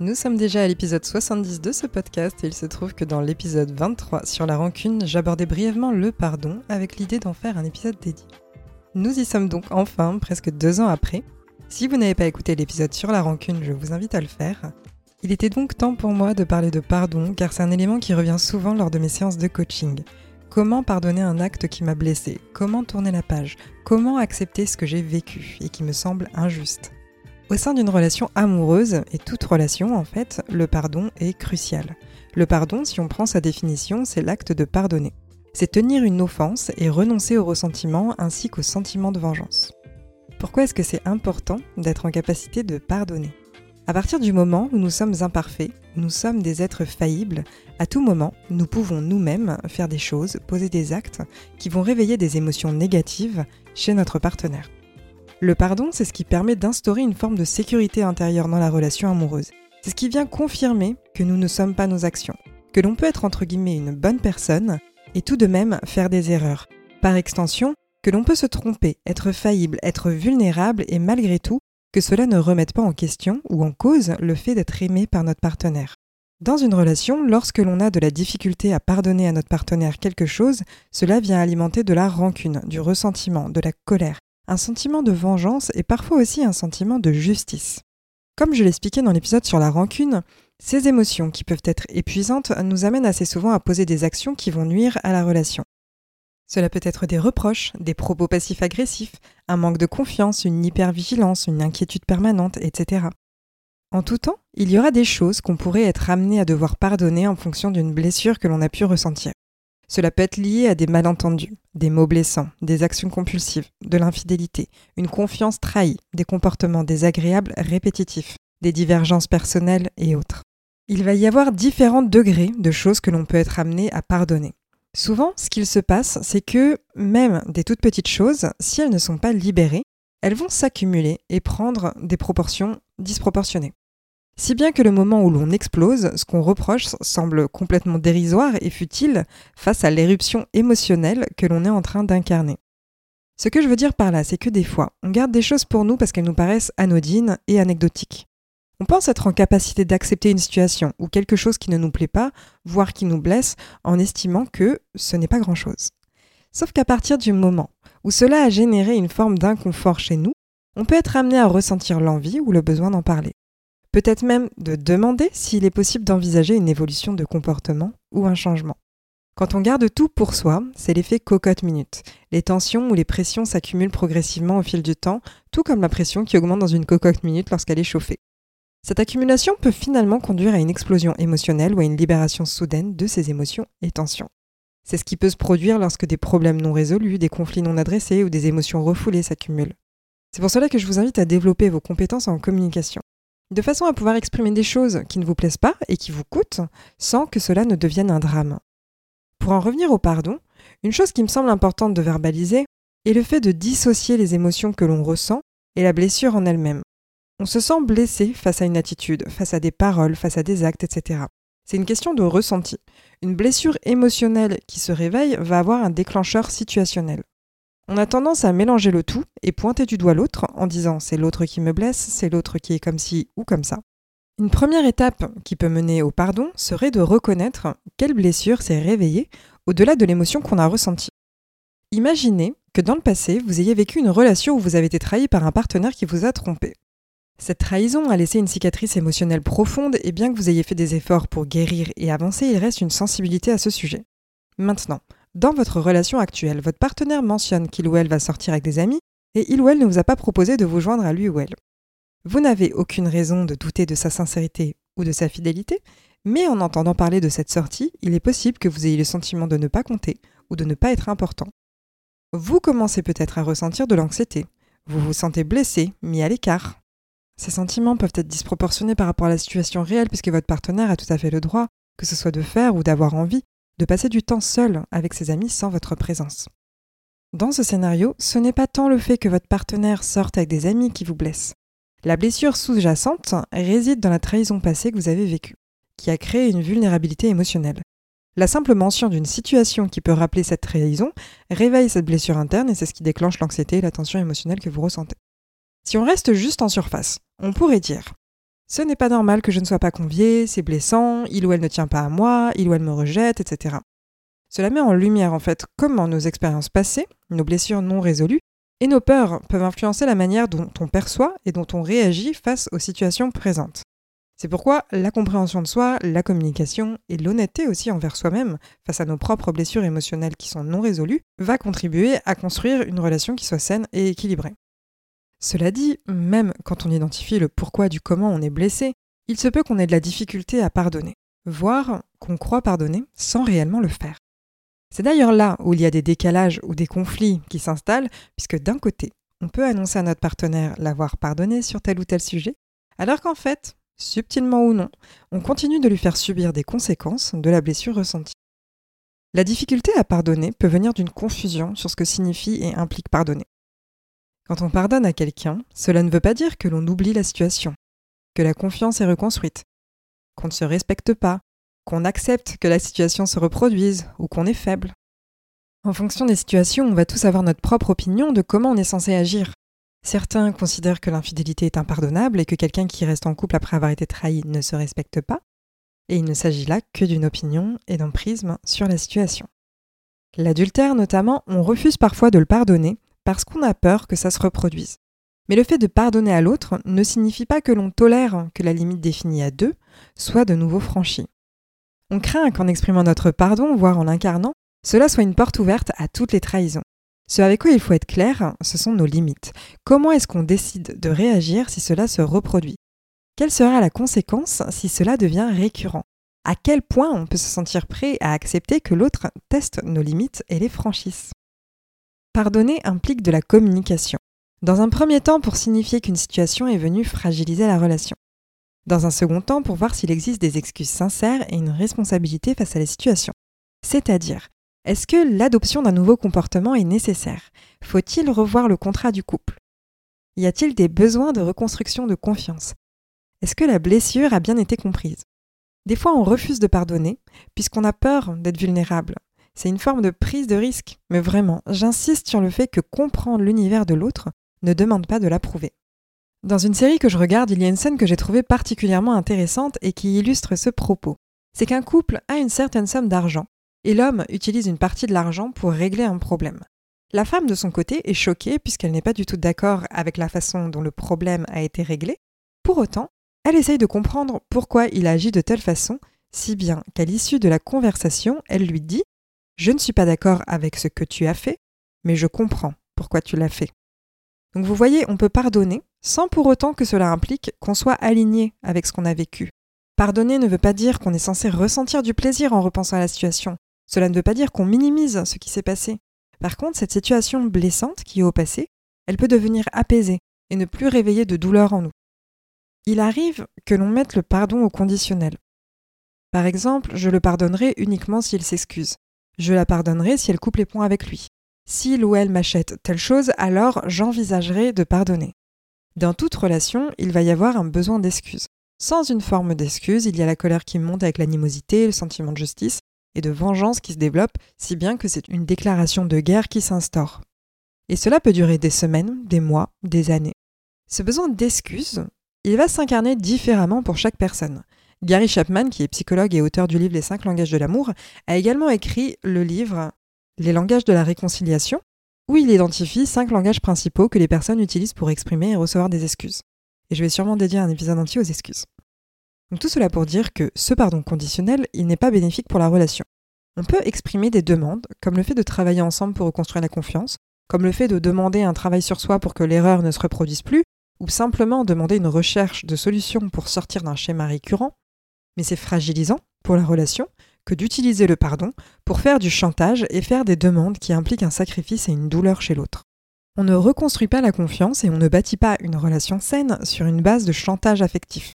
Nous sommes déjà à l'épisode 70 de ce podcast et il se trouve que dans l'épisode 23 sur la rancune, j'abordais brièvement le pardon avec l'idée d'en faire un épisode dédié. Nous y sommes donc enfin, presque deux ans après. Si vous n'avez pas écouté l'épisode sur la rancune, je vous invite à le faire. Il était donc temps pour moi de parler de pardon car c'est un élément qui revient souvent lors de mes séances de coaching. Comment pardonner un acte qui m'a blessé? Comment tourner la page? Comment accepter ce que j'ai vécu et qui me semble injuste? Au sein d'une relation amoureuse, et toute relation en fait, le pardon est crucial. Le pardon, si on prend sa définition, c'est l'acte de pardonner. C'est tenir une offense et renoncer au ressentiment ainsi qu'au sentiment de vengeance. Pourquoi est-ce que c'est important d'être en capacité de pardonner? À partir du moment où nous sommes imparfaits, nous sommes des êtres faillibles, à tout moment, nous pouvons nous-mêmes faire des choses, poser des actes qui vont réveiller des émotions négatives chez notre partenaire. Le pardon, c'est ce qui permet d'instaurer une forme de sécurité intérieure dans la relation amoureuse. C'est ce qui vient confirmer que nous ne sommes pas nos actions, que l'on peut être entre guillemets une bonne personne et tout de même faire des erreurs. Par extension, que l'on peut se tromper, être faillible, être vulnérable et malgré tout, que cela ne remette pas en question ou en cause le fait d'être aimé par notre partenaire. Dans une relation, lorsque l'on a de la difficulté à pardonner à notre partenaire quelque chose, cela vient alimenter de la rancune, du ressentiment, de la colère, un sentiment de vengeance et parfois aussi un sentiment de justice. Comme je l'expliquais dans l'épisode sur la rancune, ces émotions qui peuvent être épuisantes nous amènent assez souvent à poser des actions qui vont nuire à la relation. Cela peut être des reproches, des propos passifs agressifs, un manque de confiance, une hypervigilance, une inquiétude permanente, etc. En tout temps, il y aura des choses qu'on pourrait être amené à devoir pardonner en fonction d'une blessure que l'on a pu ressentir. Cela peut être lié à des malentendus, des mots blessants, des actions compulsives, de l'infidélité, une confiance trahie, des comportements désagréables répétitifs, des divergences personnelles et autres. Il va y avoir différents degrés de choses que l'on peut être amené à pardonner. Souvent, ce qu'il se passe, c'est que même des toutes petites choses, si elles ne sont pas libérées, elles vont s'accumuler et prendre des proportions disproportionnées. Si bien que le moment où l'on explose, ce qu'on reproche semble complètement dérisoire et futile face à l'éruption émotionnelle que l'on est en train d'incarner. Ce que je veux dire par là, c'est que des fois, on garde des choses pour nous parce qu'elles nous paraissent anodines et anecdotiques. On pense être en capacité d'accepter une situation ou quelque chose qui ne nous plaît pas, voire qui nous blesse, en estimant que ce n'est pas grand-chose. Sauf qu'à partir du moment où cela a généré une forme d'inconfort chez nous, on peut être amené à ressentir l'envie ou le besoin d'en parler. Peut-être même de demander s'il est possible d'envisager une évolution de comportement ou un changement. Quand on garde tout pour soi, c'est l'effet cocotte-minute. Les tensions ou les pressions s'accumulent progressivement au fil du temps, tout comme la pression qui augmente dans une cocotte-minute lorsqu'elle est chauffée. Cette accumulation peut finalement conduire à une explosion émotionnelle ou à une libération soudaine de ces émotions et tensions. C'est ce qui peut se produire lorsque des problèmes non résolus, des conflits non adressés ou des émotions refoulées s'accumulent. C'est pour cela que je vous invite à développer vos compétences en communication de façon à pouvoir exprimer des choses qui ne vous plaisent pas et qui vous coûtent, sans que cela ne devienne un drame. Pour en revenir au pardon, une chose qui me semble importante de verbaliser est le fait de dissocier les émotions que l'on ressent et la blessure en elle-même. On se sent blessé face à une attitude, face à des paroles, face à des actes, etc. C'est une question de ressenti. Une blessure émotionnelle qui se réveille va avoir un déclencheur situationnel. On a tendance à mélanger le tout et pointer du doigt l'autre en disant c'est l'autre qui me blesse, c'est l'autre qui est comme ci ou comme ça. Une première étape qui peut mener au pardon serait de reconnaître quelle blessure s'est réveillée au-delà de l'émotion qu'on a ressentie. Imaginez que dans le passé, vous ayez vécu une relation où vous avez été trahi par un partenaire qui vous a trompé. Cette trahison a laissé une cicatrice émotionnelle profonde et bien que vous ayez fait des efforts pour guérir et avancer, il reste une sensibilité à ce sujet. Maintenant, dans votre relation actuelle, votre partenaire mentionne qu'il ou elle va sortir avec des amis et il ou elle ne vous a pas proposé de vous joindre à lui ou elle. Vous n'avez aucune raison de douter de sa sincérité ou de sa fidélité, mais en entendant parler de cette sortie, il est possible que vous ayez le sentiment de ne pas compter ou de ne pas être important. Vous commencez peut-être à ressentir de l'anxiété. Vous vous sentez blessé, mis à l'écart. Ces sentiments peuvent être disproportionnés par rapport à la situation réelle puisque votre partenaire a tout à fait le droit, que ce soit de faire ou d'avoir envie, de passer du temps seul avec ses amis sans votre présence. Dans ce scénario, ce n'est pas tant le fait que votre partenaire sorte avec des amis qui vous blesse. La blessure sous-jacente réside dans la trahison passée que vous avez vécue, qui a créé une vulnérabilité émotionnelle. La simple mention d'une situation qui peut rappeler cette trahison réveille cette blessure interne et c'est ce qui déclenche l'anxiété et la tension émotionnelle que vous ressentez. Si on reste juste en surface, on pourrait dire Ce n'est pas normal que je ne sois pas convié, c'est blessant, il ou elle ne tient pas à moi, il ou elle me rejette, etc. Cela met en lumière en fait comment nos expériences passées, nos blessures non résolues et nos peurs peuvent influencer la manière dont on perçoit et dont on réagit face aux situations présentes. C'est pourquoi la compréhension de soi, la communication et l'honnêteté aussi envers soi-même face à nos propres blessures émotionnelles qui sont non résolues va contribuer à construire une relation qui soit saine et équilibrée. Cela dit, même quand on identifie le pourquoi du comment on est blessé, il se peut qu'on ait de la difficulté à pardonner, voire qu'on croit pardonner sans réellement le faire. C'est d'ailleurs là où il y a des décalages ou des conflits qui s'installent, puisque d'un côté, on peut annoncer à notre partenaire l'avoir pardonné sur tel ou tel sujet, alors qu'en fait, subtilement ou non, on continue de lui faire subir des conséquences de la blessure ressentie. La difficulté à pardonner peut venir d'une confusion sur ce que signifie et implique pardonner. Quand on pardonne à quelqu'un, cela ne veut pas dire que l'on oublie la situation, que la confiance est reconstruite, qu'on ne se respecte pas, qu'on accepte que la situation se reproduise ou qu'on est faible. En fonction des situations, on va tous avoir notre propre opinion de comment on est censé agir. Certains considèrent que l'infidélité est impardonnable et que quelqu'un qui reste en couple après avoir été trahi ne se respecte pas, et il ne s'agit là que d'une opinion et d'un prisme sur la situation. L'adultère notamment, on refuse parfois de le pardonner parce qu'on a peur que ça se reproduise. Mais le fait de pardonner à l'autre ne signifie pas que l'on tolère que la limite définie à deux soit de nouveau franchie. On craint qu'en exprimant notre pardon, voire en l'incarnant, cela soit une porte ouverte à toutes les trahisons. Ce avec quoi il faut être clair, ce sont nos limites. Comment est-ce qu'on décide de réagir si cela se reproduit? Quelle sera la conséquence si cela devient récurrent? À quel point on peut se sentir prêt à accepter que l'autre teste nos limites et les franchisse? Pardonner implique de la communication. Dans un premier temps pour signifier qu'une situation est venue fragiliser la relation. Dans un second temps pour voir s'il existe des excuses sincères et une responsabilité face à la situation. C'est-à-dire, est-ce que l'adoption d'un nouveau comportement est nécessaire? Faut-il revoir le contrat du couple? Y a-t-il des besoins de reconstruction de confiance? Est-ce que la blessure a bien été comprise? Des fois, on refuse de pardonner puisqu'on a peur d'être vulnérable. C'est une forme de prise de risque, mais vraiment, j'insiste sur le fait que comprendre l'univers de l'autre ne demande pas de l'approuver. Dans une série que je regarde, il y a une scène que j'ai trouvée particulièrement intéressante et qui illustre ce propos. C'est qu'un couple a une certaine somme d'argent et l'homme utilise une partie de l'argent pour régler un problème. La femme, de son côté, est choquée puisqu'elle n'est pas du tout d'accord avec la façon dont le problème a été réglé. Pour autant, elle essaye de comprendre pourquoi il agit de telle façon, si bien qu'à l'issue de la conversation, elle lui dit ⁇ Je ne suis pas d'accord avec ce que tu as fait, mais je comprends pourquoi tu l'as fait. ⁇ Donc vous voyez, on peut pardonner sans pour autant que cela implique qu'on soit aligné avec ce qu'on a vécu. Pardonner ne veut pas dire qu'on est censé ressentir du plaisir en repensant à la situation, cela ne veut pas dire qu'on minimise ce qui s'est passé. Par contre, cette situation blessante qui est au passé, elle peut devenir apaisée et ne plus réveiller de douleur en nous. Il arrive que l'on mette le pardon au conditionnel. Par exemple, je le pardonnerai uniquement s'il s'excuse. Je la pardonnerai si elle coupe les points avec lui. S'il ou elle m'achète telle chose, alors j'envisagerai de pardonner. Dans toute relation, il va y avoir un besoin d'excuse. Sans une forme d'excuse, il y a la colère qui monte avec l'animosité, le sentiment de justice, et de vengeance qui se développe, si bien que c'est une déclaration de guerre qui s'instaure. Et cela peut durer des semaines, des mois, des années. Ce besoin d'excuses, il va s'incarner différemment pour chaque personne. Gary Chapman, qui est psychologue et auteur du livre Les cinq langages de l'amour, a également écrit le livre Les langages de la réconciliation, où il identifie cinq langages principaux que les personnes utilisent pour exprimer et recevoir des excuses. Et je vais sûrement dédier un épisode entier aux excuses. Tout cela pour dire que ce pardon conditionnel, il n'est pas bénéfique pour la relation. On peut exprimer des demandes, comme le fait de travailler ensemble pour reconstruire la confiance, comme le fait de demander un travail sur soi pour que l'erreur ne se reproduise plus, ou simplement demander une recherche de solutions pour sortir d'un schéma récurrent, mais c'est fragilisant pour la relation que d'utiliser le pardon pour faire du chantage et faire des demandes qui impliquent un sacrifice et une douleur chez l'autre. On ne reconstruit pas la confiance et on ne bâtit pas une relation saine sur une base de chantage affectif.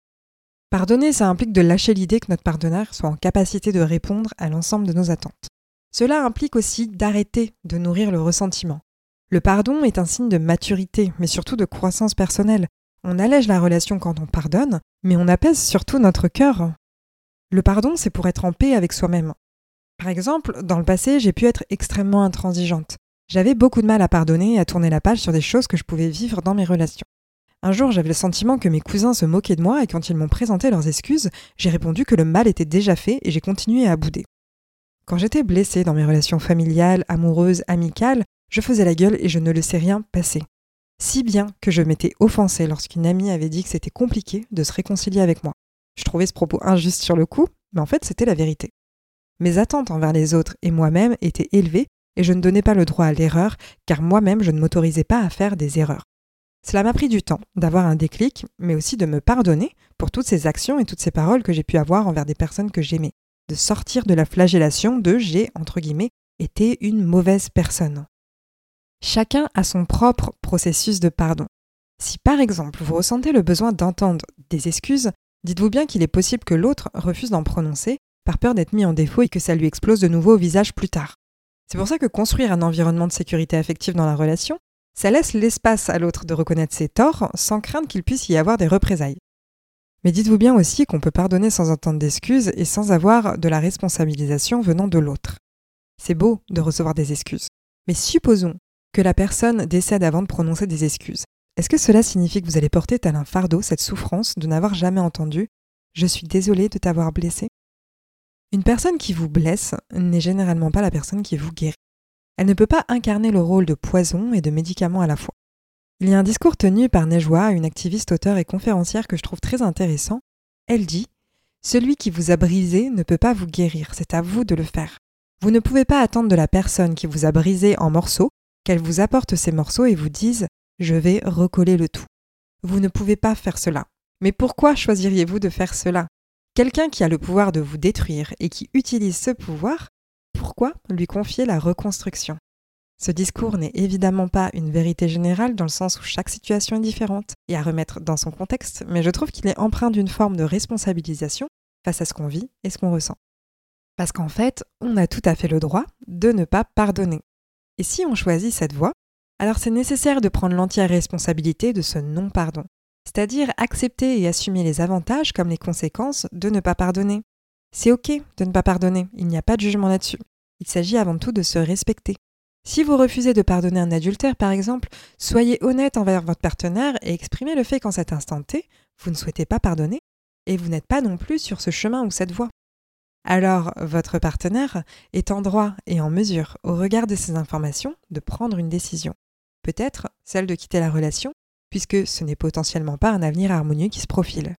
Pardonner, ça implique de lâcher l'idée que notre partenaire soit en capacité de répondre à l'ensemble de nos attentes. Cela implique aussi d'arrêter de nourrir le ressentiment. Le pardon est un signe de maturité, mais surtout de croissance personnelle. On allège la relation quand on pardonne, mais on apaise surtout notre cœur. Le pardon, c'est pour être en paix avec soi-même. Par exemple, dans le passé, j'ai pu être extrêmement intransigeante. J'avais beaucoup de mal à pardonner et à tourner la page sur des choses que je pouvais vivre dans mes relations. Un jour, j'avais le sentiment que mes cousins se moquaient de moi et quand ils m'ont présenté leurs excuses, j'ai répondu que le mal était déjà fait et j'ai continué à bouder. Quand j'étais blessée dans mes relations familiales, amoureuses, amicales, je faisais la gueule et je ne laissais rien passer. Si bien que je m'étais offensée lorsqu'une amie avait dit que c'était compliqué de se réconcilier avec moi. Je trouvais ce propos injuste sur le coup, mais en fait c'était la vérité. Mes attentes envers les autres et moi-même étaient élevées et je ne donnais pas le droit à l'erreur car moi-même je ne m'autorisais pas à faire des erreurs. Cela m'a pris du temps d'avoir un déclic, mais aussi de me pardonner pour toutes ces actions et toutes ces paroles que j'ai pu avoir envers des personnes que j'aimais, de sortir de la flagellation de j'ai, entre guillemets, été une mauvaise personne. Chacun a son propre processus de pardon. Si par exemple vous ressentez le besoin d'entendre des excuses, dites-vous bien qu'il est possible que l'autre refuse d'en prononcer par peur d'être mis en défaut et que ça lui explose de nouveau au visage plus tard. C'est pour ça que construire un environnement de sécurité affective dans la relation, ça laisse l'espace à l'autre de reconnaître ses torts sans craindre qu'il puisse y avoir des représailles. Mais dites-vous bien aussi qu'on peut pardonner sans entendre d'excuses et sans avoir de la responsabilisation venant de l'autre. C'est beau de recevoir des excuses. Mais supposons que la personne décède avant de prononcer des excuses. Est-ce que cela signifie que vous allez porter tel un fardeau cette souffrance de n'avoir jamais entendu ⁇ Je suis désolé de t'avoir blessé ?⁇ Une personne qui vous blesse n'est généralement pas la personne qui vous guérit. Elle ne peut pas incarner le rôle de poison et de médicament à la fois. Il y a un discours tenu par Nejwa, une activiste auteure et conférencière que je trouve très intéressant. Elle dit Celui qui vous a brisé ne peut pas vous guérir, c'est à vous de le faire. Vous ne pouvez pas attendre de la personne qui vous a brisé en morceaux qu'elle vous apporte ces morceaux et vous dise Je vais recoller le tout. Vous ne pouvez pas faire cela. Mais pourquoi choisiriez-vous de faire cela? Quelqu'un qui a le pouvoir de vous détruire et qui utilise ce pouvoir pourquoi lui confier la reconstruction? Ce discours n'est évidemment pas une vérité générale dans le sens où chaque situation est différente et à remettre dans son contexte, mais je trouve qu'il est empreint d'une forme de responsabilisation face à ce qu'on vit et ce qu'on ressent. Parce qu'en fait, on a tout à fait le droit de ne pas pardonner. Et si on choisit cette voie, alors c'est nécessaire de prendre l'entière responsabilité de ce non-pardon, c'est-à-dire accepter et assumer les avantages comme les conséquences de ne pas pardonner. C'est ok de ne pas pardonner, il n'y a pas de jugement là-dessus. Il s'agit avant tout de se respecter. Si vous refusez de pardonner un adultère, par exemple, soyez honnête envers votre partenaire et exprimez le fait qu'en cet instant T, vous ne souhaitez pas pardonner et vous n'êtes pas non plus sur ce chemin ou cette voie. Alors, votre partenaire est en droit et en mesure, au regard de ces informations, de prendre une décision. Peut-être celle de quitter la relation, puisque ce n'est potentiellement pas un avenir harmonieux qui se profile.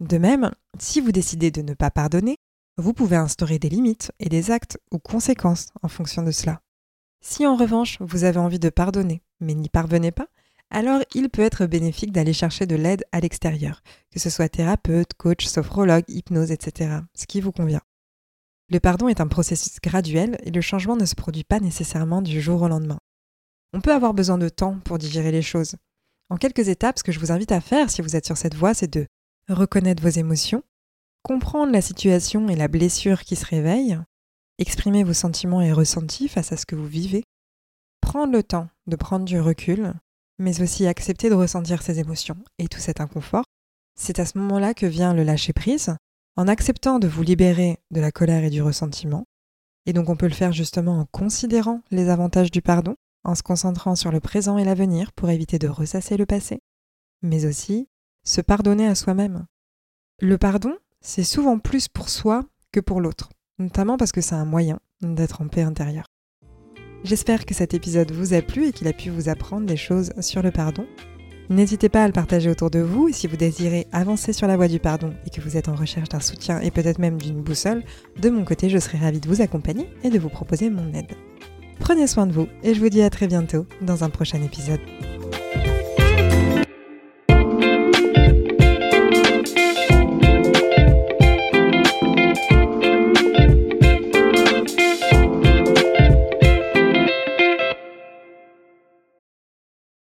De même, si vous décidez de ne pas pardonner, vous pouvez instaurer des limites et des actes ou conséquences en fonction de cela. Si en revanche vous avez envie de pardonner, mais n'y parvenez pas, alors il peut être bénéfique d'aller chercher de l'aide à l'extérieur, que ce soit thérapeute, coach, sophrologue, hypnose, etc., ce qui vous convient. Le pardon est un processus graduel et le changement ne se produit pas nécessairement du jour au lendemain. On peut avoir besoin de temps pour digérer les choses. En quelques étapes, ce que je vous invite à faire si vous êtes sur cette voie, c'est de reconnaître vos émotions, comprendre la situation et la blessure qui se réveille, exprimer vos sentiments et ressentis face à ce que vous vivez, prendre le temps de prendre du recul, mais aussi accepter de ressentir ces émotions et tout cet inconfort. C'est à ce moment-là que vient le lâcher-prise, en acceptant de vous libérer de la colère et du ressentiment. Et donc on peut le faire justement en considérant les avantages du pardon, en se concentrant sur le présent et l'avenir pour éviter de ressasser le passé, mais aussi se pardonner à soi-même. Le pardon, c'est souvent plus pour soi que pour l'autre, notamment parce que c'est un moyen d'être en paix intérieure. J'espère que cet épisode vous a plu et qu'il a pu vous apprendre des choses sur le pardon. N'hésitez pas à le partager autour de vous et si vous désirez avancer sur la voie du pardon et que vous êtes en recherche d'un soutien et peut-être même d'une boussole, de mon côté je serai ravie de vous accompagner et de vous proposer mon aide. Prenez soin de vous et je vous dis à très bientôt dans un prochain épisode.